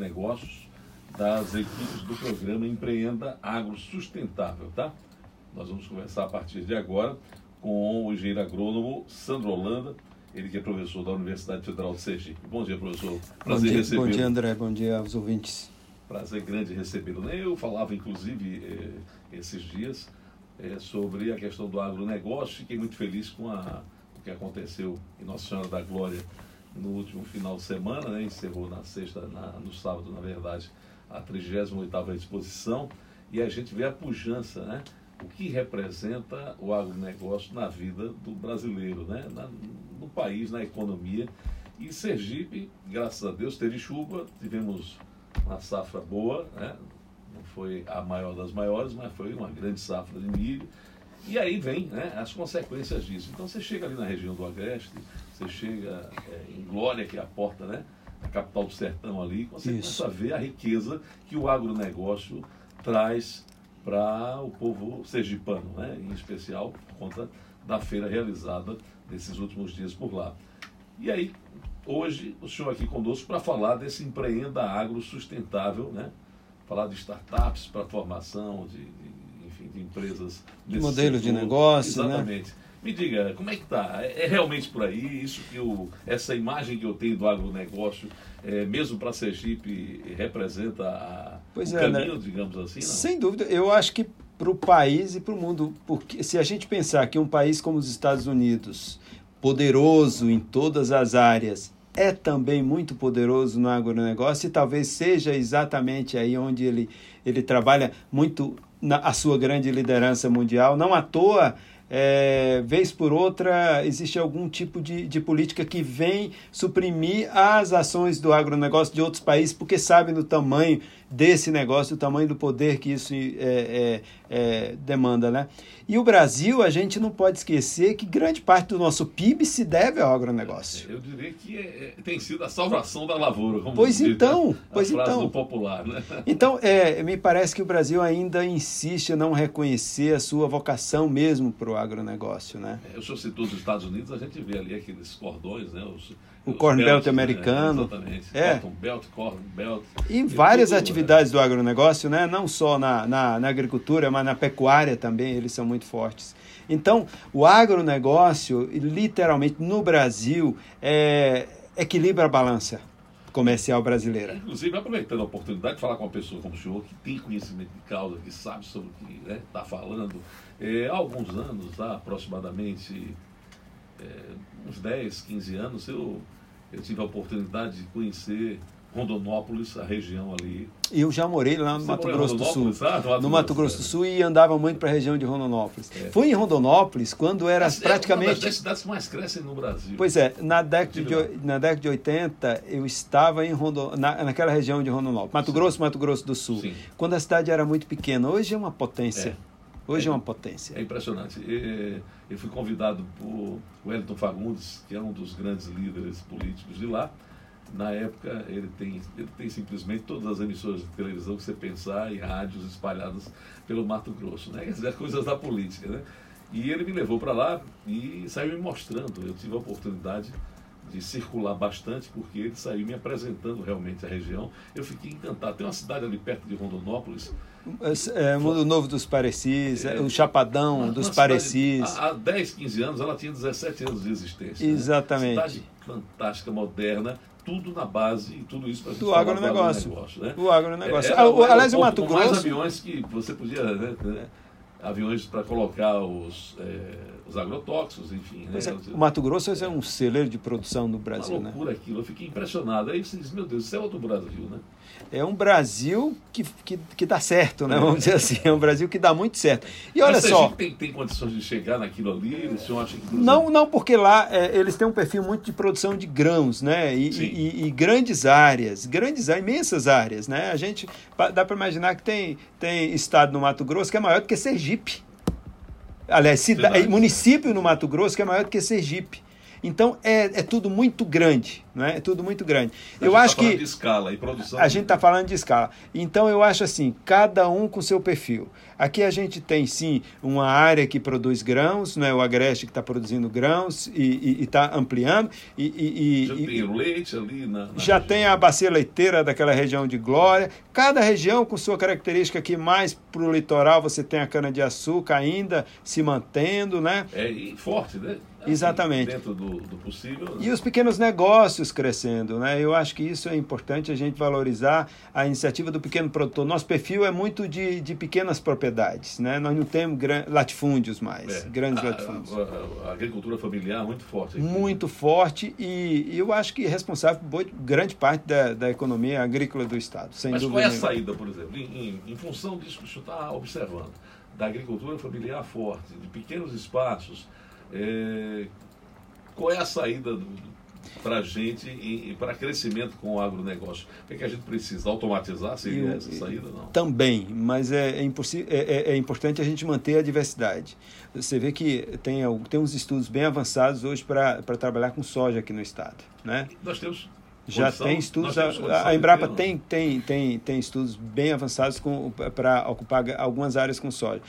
negócios das equipes do programa Empreenda Agro Sustentável, tá? Nós vamos conversar a partir de agora com o engenheiro agrônomo Sandro Holanda, ele que é professor da Universidade Federal de Sergipe. Bom dia, professor. Prazer recebê-lo. Bom dia, André. Bom dia aos ouvintes. Prazer grande recebê-lo. Eu falava, inclusive, eh, esses dias eh, sobre a questão do agronegócio. Fiquei muito feliz com a, o que aconteceu em Nossa Senhora da Glória no último final de semana, né? encerrou na sexta, na, no sábado, na verdade, a 38ª exposição, e a gente vê a pujança, né? o que representa o agronegócio na vida do brasileiro, né? Na, no país, na economia. E Sergipe, graças a Deus, teve chuva, tivemos uma safra boa, né? não foi a maior das maiores, mas foi uma grande safra de milho. E aí vem né, as consequências disso. Então você chega ali na região do Agreste, você chega é, em Glória, que é a porta, né? A capital do sertão ali, você Isso. começa a ver a riqueza que o agronegócio traz para o povo sergipano, né? em especial por conta da feira realizada nesses últimos dias por lá. E aí, hoje, o senhor aqui conosco para falar desse empreenda agro sustentável, né? falar de startups para formação de, de, enfim, de empresas. De modelos de negócio, né? Exatamente. Né? Me diga, como é que está? É, é, realmente por aí? Isso que o, essa imagem que eu tenho do agronegócio, é, mesmo para Sergipe, representa a, pois o é, caminho, né? digamos assim? Não? Sem dúvida. Eu acho que para o país e para o mundo, porque se a gente pensar que um país como os Estados Unidos, poderoso em todas as áreas, é também muito poderoso no agronegócio e talvez seja exatamente aí onde ele, ele trabalha muito na a sua grande liderança mundial. Não à toa é, vez por outra, existe algum tipo de, de política que vem suprimir as ações do agronegócio de outros países, porque sabe no tamanho desse negócio, o tamanho do poder que isso é, é, é, demanda, né? E o Brasil, a gente não pode esquecer que grande parte do nosso PIB se deve ao agronegócio. Eu diria que é, é, tem sido a salvação da lavoura, como pois então, a, pois então. popular, né? Então, é, me parece que o Brasil ainda insiste em não reconhecer a sua vocação mesmo para o agronegócio, né? É, o senhor citou os Estados Unidos, a gente vê ali aqueles cordões, né? Os, o Corn Belt americano. Né? Exatamente. É. Cotton Belt, Corn Belt. E várias tudo, atividades né? do agronegócio, né? não só na, na, na, agricultura, mas na pecuária também, eles são muito fortes. Então, o agronegócio, literalmente no Brasil, é, equilibra a balança comercial brasileira. Inclusive, aproveitando a oportunidade de falar com uma pessoa como o senhor, que tem conhecimento de causa, que sabe sobre o que está né, tá falando, é, há alguns anos, há aproximadamente é, uns 10, 15 anos, eu, eu tive a oportunidade de conhecer Rondonópolis, a região ali. Eu já morei lá no Você Mato Grosso do Sul. Ah, no Mato, no Mato Grosso, do Sul e andava muito para a região de Rondonópolis. É. Fui em Rondonópolis quando era é praticamente. uma das cidades mais crescem no Brasil. Pois é, na década, de, na década de 80 eu estava em Rondon... Na, naquela região de Rondonópolis. Mato Sim. Grosso, Mato Grosso do Sul. Sim. Quando a cidade era muito pequena. Hoje é uma potência. É. Hoje é, é uma potência. É impressionante. Eu fui convidado por Wellington Fagundes, que é um dos grandes líderes políticos de lá. Na época, ele tem, ele tem simplesmente todas as emissoras de televisão que você pensar e rádios espalhadas pelo Mato Grosso, né? Dizer, coisas da política, né? E ele me levou para lá e saiu me mostrando. Eu tive a oportunidade de circular bastante, porque ele saiu me apresentando realmente a região. Eu fiquei encantado. Tem uma cidade ali perto de Rondonópolis, é, Mundo Novo dos Parecis, é, o Chapadão uma, dos uma Parecis. Há, há 10, 15 anos ela tinha 17 anos de existência. Né? Exatamente. Né? Cidade fantástica, moderna, tudo na base e tudo isso para do agronegócio. negócio, né? O agronegócio. É, é, Aliás, o Mato Grosso. mais aviões que você podia. Né aviões para colocar os, é, os agrotóxicos, enfim. Né? É, o Mato Grosso é um celeiro de produção no Brasil. Uma loucura né? aquilo, eu fiquei impressionado. Aí você diz, meu Deus, isso é outro Brasil, né? É um Brasil que, que, que dá certo, né? Vamos dizer assim, é um Brasil que dá muito certo. E olha só. Tem, tem condições de chegar naquilo ali? O senhor acha que. Não, não, porque lá é, eles têm um perfil muito de produção de grãos, né? E, e, e grandes áreas, grandes, imensas áreas, né? A gente dá para imaginar que tem, tem estado no Mato Grosso que é maior do que Sergipe aliás, cidade, município no Mato Grosso que é maior do que Sergipe. Então é, é tudo muito grande, não é? É tudo muito grande. A eu gente acho tá que de escala e produção. a gente está falando de escala. Então eu acho assim, cada um com seu perfil. Aqui a gente tem sim uma área que produz grãos, né? o Agreste que está produzindo grãos e está ampliando. E, e- e- Já tem o leite ali na. na já região. tem a bacia leiteira daquela região de Glória. Cada região com sua característica aqui, mais para o litoral você tem a cana-de-açúcar ainda se mantendo, né? É e forte, né? Assim, Exatamente. Dentro do, do possível. né? E os pequenos negócios crescendo, né? Eu acho que isso é importante a gente valorizar a iniciativa do pequeno produtor. Nosso perfil é muito de, de pequenas propriedades, né? Nós não temos gran- latifúndios mais, É. grandes A- latifúndios. A, a- a agricultura familiar muito forte. aqui. Muito forte e e eu acho que é responsável por grande parte da, da economia agrícola do Estado, sem Mas qual dúvida é a nenhuma. saída, por exemplo, em, em- em função disso que o senhor está observando, da agricultura familiar forte, de pequenos espaços, é, qual é a saída para a gente e, para crescimento com o agronegócio? O que, é que a gente precisa? Automatizar seria essa saída? Não. Também, mas é, é, é- é- é importante a gente manter a diversidade. Você vê que tem, tem uns estudos bem avançados hoje para trabalhar com soja aqui no estado. Né? Nós temos. Já condição- tem estudos, a, a Embrapa ter, tem, tem, tem, tem estudos bem avançados para ocupar algumas áreas com soja.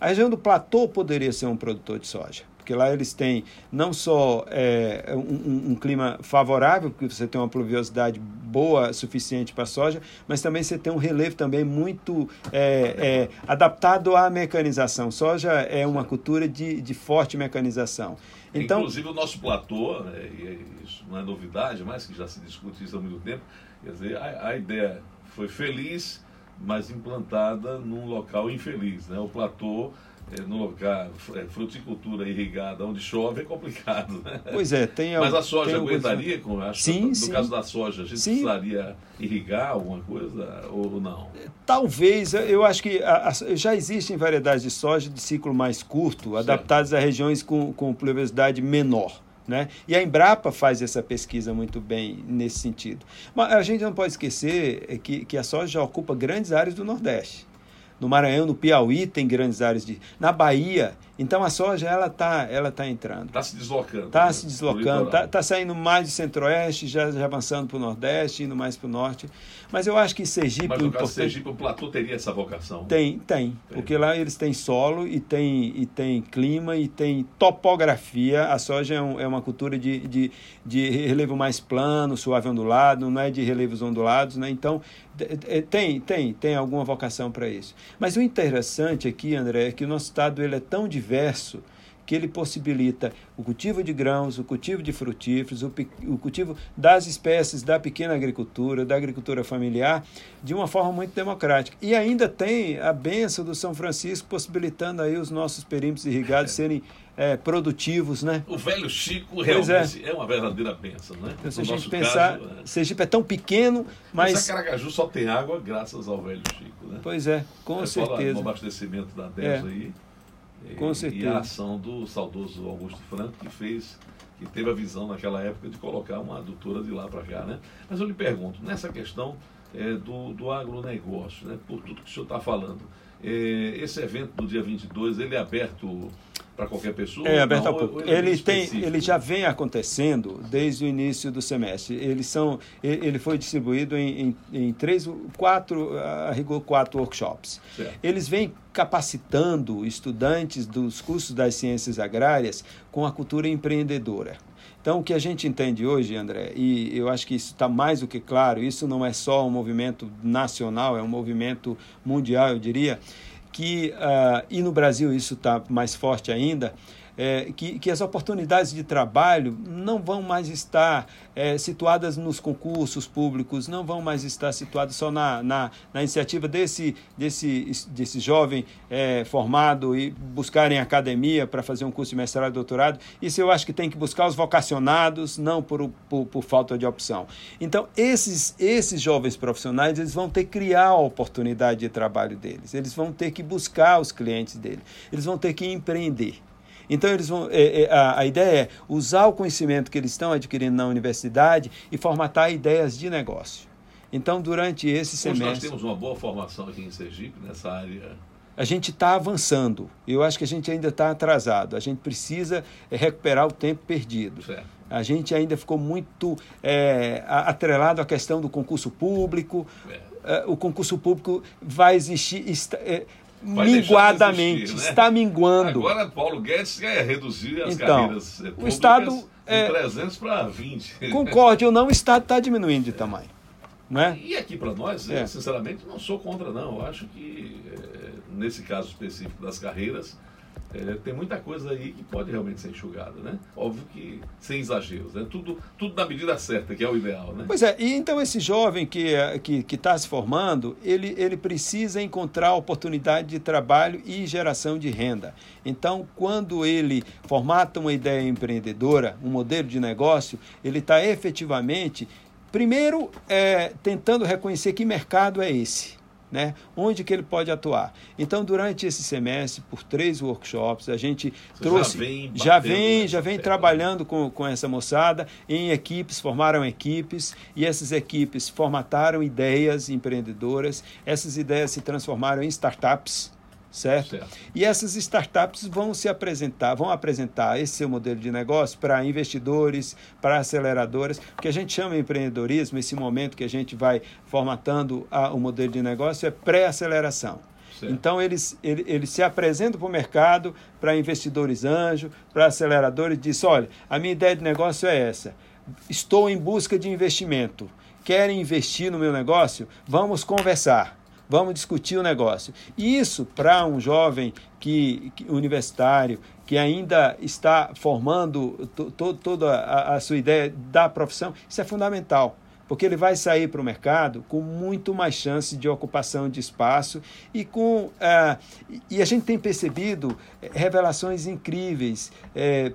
A região do Platô poderia ser um produtor de soja, porque lá eles têm não só é, um, um- clima favorável, porque você tem uma pluviosidade boa, suficiente para a soja, mas também você tem um relevo também muito é, é, adaptado à mecanização. Soja é uma cultura de, de forte mecanização. Então, Inclusive o nosso platô, né, e isso não é novidade, mas que já se discute isso há muito tempo, quer dizer, a, a ideia foi feliz, mas implantada num local infeliz. Né? O platô, no local, é, fruticultura irrigada onde chove é complicado. Né? pois é, tem Mas a soja alguns- aguentaria, com, acho Sim, no sim. caso da soja, a gente Sim. precisaria irrigar alguma coisa ou não? Talvez, eu acho que a- a- já existem variedades de soja de ciclo mais curto, adaptadas a regiões com, com pluviosidade menor. Né? E a Embrapa faz essa pesquisa muito bem nesse sentido. Mas a gente não pode esquecer é, que, que a soja já ocupa grandes áreas do Nordeste. No Maranhão, no Piauí, tem grandes áreas de. Na Bahia, então a soja ela está ela tá entrando. Está se deslocando. Está né, se deslocando, está tá saindo mais do centro-oeste, já, já avançando para o nordeste, indo mais para o norte. Mas eu acho que Sergipe, Mas no caso importante... Sergipe, o platô teria essa vocação? Tem, tem, porque lá eles têm solo e tem, e tem clima e tem topografia. A soja é, um- é uma cultura de, de, de relevo mais plano, suave ondulado, não é de relevos ondulados, né? Então, tem, tem, tem alguma vocação para isso. Mas o interessante aqui, André, é que o nosso estado ele é tão diverso que ele possibilita o cultivo de grãos, o cultivo de frutíferos, o, o cultivo das espécies da pequena agricultura, da agricultura familiar, de uma forma muito democrática. E ainda tem a benção do São Francisco possibilitando aí os nossos perímetros irrigados serem eh, produtivos, né? O velho Chico realmente é. uma verdadeira bênção, né? Então, se a gente pensar, caso, né? Sergipe é tão pequeno, Mas mas... Caracaju só tem água graças ao velho Chico, né? Pois é, com É, fala No certeza. abastecimento da DES aí. E, Com E certeza. a ação do saudoso Augusto Franco, que fez, que teve a visão naquela época de colocar uma adutora de lá para cá, né? Mas eu lhe pergunto, nessa questão é, do, do agronegócio, né? Por tudo que o senhor está falando, é, esse evento do dia 22, ele é aberto para qualquer pessoa? É aberto ao ou- público. é Ele, tem, ele já vem acontecendo desde o início do semestre. Eles são, ele foi distribuído em, em, em três, quatro, a rigor, quatro workshops. Certo. Eles vêm capacitando estudantes dos cursos das ciências agrárias com a cultura empreendedora. Então, o que a gente entende hoje, André, e eu acho que isso está mais do que claro, isso não é só um movimento nacional, é um movimento mundial, eu diria, ah, e no Brasil isso está mais forte ainda, é, que, que as oportunidades de trabalho não vão mais estar é, situadas nos concursos públicos, não vão mais estar situadas só na, na, na iniciativa desse, desse, desse jovem é, formado e buscarem academia para fazer um curso de mestrado e doutorado. Isso eu acho que tem que buscar os vocacionados, não por, por, por falta de opção. Então, esses, esses jovens profissionais eles vão ter que criar a oportunidade de trabalho deles, eles vão ter que buscar os clientes deles, eles vão ter que empreender. Então, eles vão, é, é, a, a ideia é usar o conhecimento que eles estão adquirindo na universidade e formatar ideias de negócio. Então, durante esse Hoje nós semestre. temos uma boa formação aqui em Sergipe, nessa área a gente está avançando. Eu acho que a gente ainda está atrasado. A gente precisa é, recuperar o tempo perdido. Certo. A gente ainda ficou muito é, atrelado à questão do concurso público. É. o concurso público vai existir. É, Vai minguadamente, existir, né? está minguando. Agora Paulo Guedes quer reduzir as então, carreiras o Estado de é, 300 para 20. Concorde ou não, o Estado está diminuindo de tamanho. Né? E aqui para nós, é. sinceramente, não sou contra, não. Eu acho que, nesse caso específico das carreiras, é, tem muita coisa aí que pode realmente ser enxugada, né? Óbvio que sem exageros, né? Tudo, tudo na medida certa, que é o ideal, né? Pois é, e então esse jovem que é, que está se formando, ele, ele precisa encontrar oportunidade de trabalho e geração de renda. Então, quando ele formata uma ideia empreendedora, um modelo de negócio, ele está efetivamente, primeiro, é, tentando reconhecer que mercado é esse né? Onde que ele pode atuar? Então, durante esse semestre, por três workshops, a gente Você trouxe, já vem, já vem, já vem trabalhando com, com essa moçada em equipes, formaram equipes e essas equipes formataram ideias empreendedoras. Essas ideias se transformaram em startups certo? certo? E essas startups vão se apresentar, vão apresentar esse seu modelo de negócio para investidores, para aceleradoras, que a gente chama de empreendedorismo, esse momento que a gente vai formatando a, o modelo de negócio é pré-aceleração. Então, eles, eles, eles se apresentam para o mercado, para investidores anjo, para aceleradores, e dizem, olha, a minha ideia de negócio é essa, estou em busca de investimento, querem investir no meu negócio? Vamos conversar vamos discutir o negócio. Isso para um jovem que, que, universitário que ainda está formando to, to, toda a, a sua ideia da profissão, isso é fundamental porque ele vai sair para o mercado com muito mais chance de ocupação de espaço e com uh, e a gente tem percebido eh, revelações incríveis, é,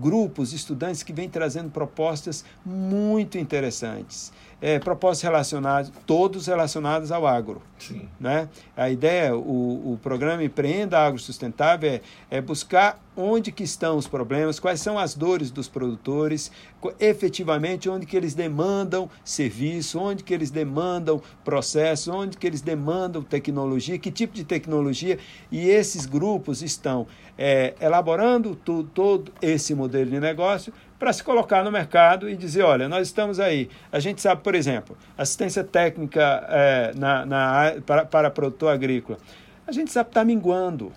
grupos, estudantes que vêm trazendo propostas muito interessantes é, propósitos relacionados, todos relacionados ao agro. Sim. Né? A ideia, o, o programa Empreenda Agro Sustentável é, é buscar onde que estão os problemas, quais são as dores dos produtores, efetivamente onde que eles demandam serviço, onde que eles demandam processo, onde que eles demandam tecnologia, que tipo de tecnologia, e esses grupos estão é, elaborando tu, todo esse modelo de negócio para se colocar no mercado e dizer, olha, nós estamos aí. A gente sabe, por exemplo, assistência técnica é, na, na, para, para produtor agrícola. A gente sabe que está minguando.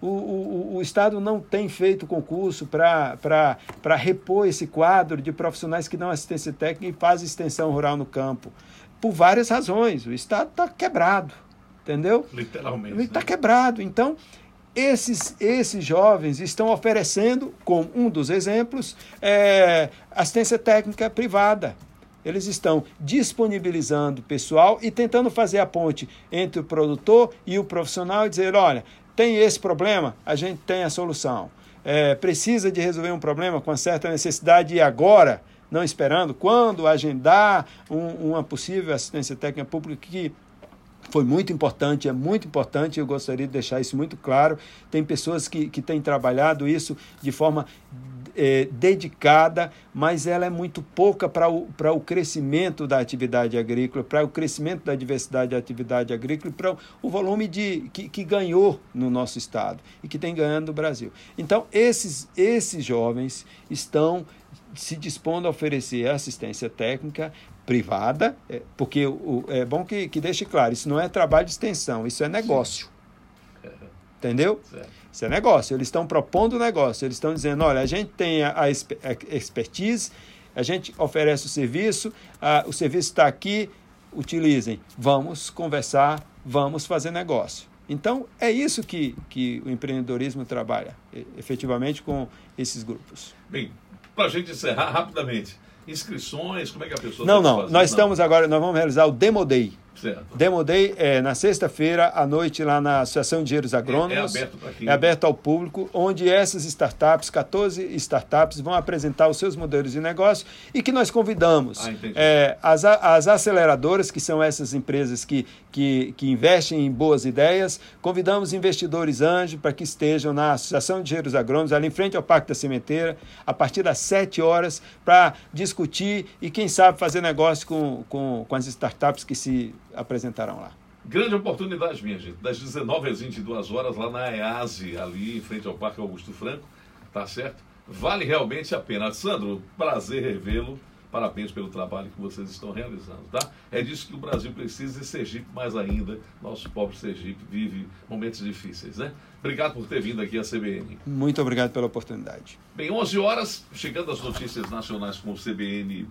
O, o, o, Estado não tem feito concurso para repor esse quadro de profissionais que dão assistência técnica e fazem extensão rural no campo. Por várias razões. O Estado está quebrado, entendeu? Literalmente. Está né? quebrado. Então, esses, esses jovens estão oferecendo, como um dos exemplos, é, assistência técnica privada. Eles estão disponibilizando pessoal e tentando fazer a ponte entre o produtor e o profissional e dizer: olha, tem esse problema, a gente tem a solução. É, precisa de resolver um problema com certa necessidade e agora, não esperando, quando agendar um, uma possível assistência técnica pública que foi muito importante, é muito importante, eu gostaria de deixar isso muito claro. Tem pessoas que, que têm trabalhado isso de forma é, dedicada, mas ela é muito pouca para o, o crescimento da atividade agrícola, para o crescimento da diversidade da atividade agrícola e para o volume de, que, que ganhou no nosso estado e que tem ganhando no Brasil. Então, esses, esses jovens estão se dispondo a oferecer assistência técnica privada, é, porque o, é bom que, que deixe claro, isso não é trabalho de extensão, isso é negócio. Entendeu? Isso é negócio. Eles estão propondo negócio. Eles estão dizendo: olha, a gente tem a, a expertise, a gente oferece o serviço, a, o serviço está aqui, utilizem. Vamos conversar, vamos fazer negócio. Então, é isso que, que o empreendedorismo trabalha, efetivamente, com esses grupos. Bem, para a gente encerrar rapidamente, inscrições, como é que a pessoa Não, não, nós não. estamos agora, nós vamos realizar o Demo Day. Certo. Demo Day é na sexta-feira à noite lá na Associação de Engenheiros Agrônomos. É, é aberto? É aberto ao público, onde essas startups, 14 startups, vão apresentar os seus modelos de negócio e que nós convidamos ah, é, as, as aceleradoras, que são essas empresas que, que, que investem em boas ideias, convidamos investidores anjos para que estejam na Associação de Engenheiros Agrônomos, ali em frente ao Parque da Sementeira, a partir das 7 horas, para discutir e, quem sabe, fazer negócio com, com, com as startups que se apresentarão lá. Grande oportunidade, minha gente. Das 19 às 22 horas, lá na EASE, ali em frente ao Parque Augusto Franco, tá certo? Vale realmente a pena. Sandro, prazer revê-lo. Parabéns pelo trabalho que vocês estão realizando, tá? É disso que o Brasil precisa e Sergipe mais ainda. Nosso pobre Sergipe vive momentos difíceis, né? Obrigado por ter vindo aqui à CBN. Muito obrigado pela oportunidade. Bem, 11 horas, chegando as notícias nacionais com o CBN